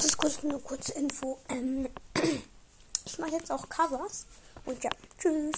Das ist kurz eine kurze Info. Ähm, ich mache jetzt auch Covers. Und ja, tschüss.